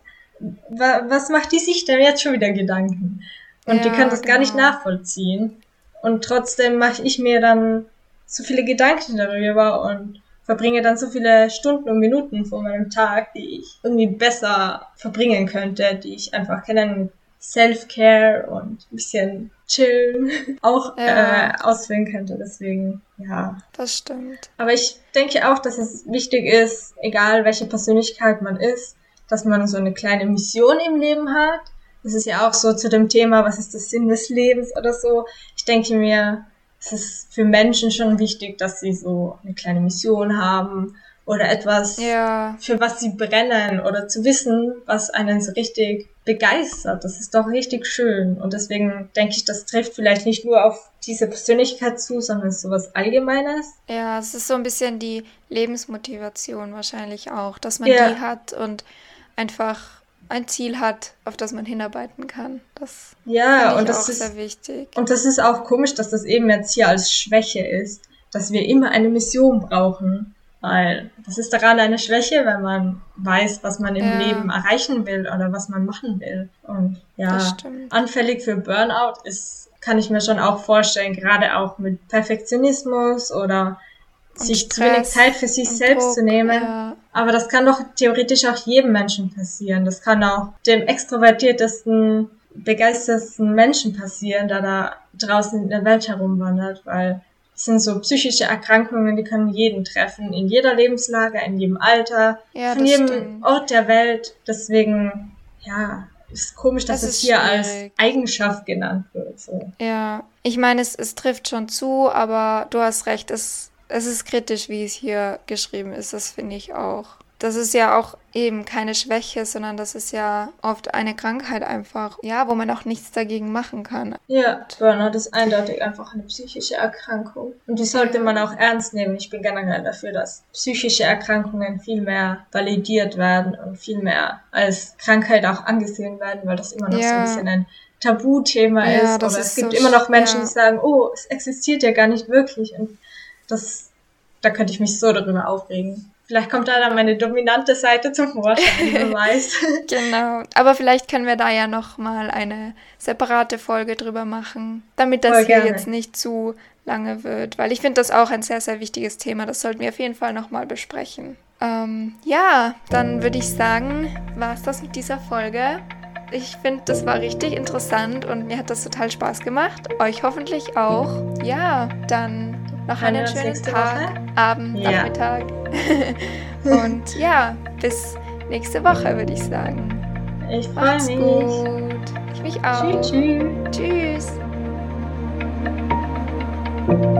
Speaker 2: wa, was macht die sich denn jetzt schon wieder Gedanken? Und ja, die können das genau. gar nicht genau. nachvollziehen. Und trotzdem mache ich mir dann so viele Gedanken darüber und verbringe dann so viele Stunden und Minuten von meinem Tag, die ich irgendwie besser verbringen könnte, die ich einfach kennen Self-Care und ein bisschen chillen auch ja. äh, auswählen könnte. Deswegen, ja.
Speaker 1: Das stimmt.
Speaker 2: Aber ich denke auch, dass es wichtig ist, egal welche Persönlichkeit man ist, dass man so eine kleine Mission im Leben hat. Das ist ja auch so zu dem Thema, was ist der Sinn des Lebens oder so. Ich denke mir, es ist für Menschen schon wichtig, dass sie so eine kleine Mission haben oder etwas, ja. für was sie brennen oder zu wissen, was einen so richtig begeistert. Das ist doch richtig schön. Und deswegen denke ich, das trifft vielleicht nicht nur auf diese Persönlichkeit zu, sondern ist sowas Allgemeines.
Speaker 1: Ja, es ist so ein bisschen die Lebensmotivation wahrscheinlich auch, dass man ja. die hat und einfach ein Ziel hat, auf das man hinarbeiten kann. Das
Speaker 2: ja,
Speaker 1: und
Speaker 2: das
Speaker 1: auch
Speaker 2: ist
Speaker 1: sehr wichtig.
Speaker 2: Und das ist auch komisch, dass das eben jetzt hier als Schwäche ist, dass wir immer eine Mission brauchen. Weil das ist daran eine Schwäche, wenn man weiß, was man im ja. Leben erreichen will oder was man machen will. Und ja, anfällig für Burnout ist, kann ich mir schon auch vorstellen, gerade auch mit Perfektionismus oder sich zu wenig Zeit für sich selbst Druck, zu nehmen. Ja. Aber das kann doch theoretisch auch jedem Menschen passieren. Das kann auch dem extrovertiertesten, begeistertsten Menschen passieren, der da draußen in der Welt herumwandert, weil es sind so psychische Erkrankungen, die können jeden treffen, in jeder Lebenslage, in jedem Alter, ja, von jedem stimmt. Ort der Welt. Deswegen, ja, ist komisch, dass das es hier schwierig. als Eigenschaft genannt wird. So.
Speaker 1: Ja, ich meine, es, es trifft schon zu, aber du hast recht, es es ist kritisch, wie es hier geschrieben ist, das finde ich auch. Das ist ja auch eben keine Schwäche, sondern das ist ja oft eine Krankheit einfach, ja, wo man auch nichts dagegen machen kann.
Speaker 2: Ja, Burnout ist eindeutig einfach eine psychische Erkrankung. Und die sollte man auch ernst nehmen. Ich bin generell dafür, dass psychische Erkrankungen viel mehr validiert werden und viel mehr als Krankheit auch angesehen werden, weil das immer noch ja. so ein bisschen ein Tabuthema ja, ist. Oder ist es gibt so immer noch Menschen, ja. die sagen, oh, es existiert ja gar nicht wirklich. Und das, da könnte ich mich so darüber aufregen. Vielleicht kommt da dann meine dominante Seite zum Vorschein, wer weiß.
Speaker 1: genau. Aber vielleicht können wir da ja noch mal eine separate Folge drüber machen, damit das Voll hier gerne. jetzt nicht zu lange wird, weil ich finde das auch ein sehr, sehr wichtiges Thema. Das sollten wir auf jeden Fall noch mal besprechen. Ähm, ja, dann würde ich sagen, war es das mit dieser Folge. Ich finde, das war richtig interessant und mir hat das total Spaß gemacht. Euch hoffentlich auch. Ja, dann noch einen schönen Tag, Woche. Abend, ja. Nachmittag. Und ja, bis nächste Woche, würde ich sagen.
Speaker 2: Ich freue mich.
Speaker 1: Gut. Ich mich auch. Tschüss.
Speaker 2: tschüss.
Speaker 1: tschüss.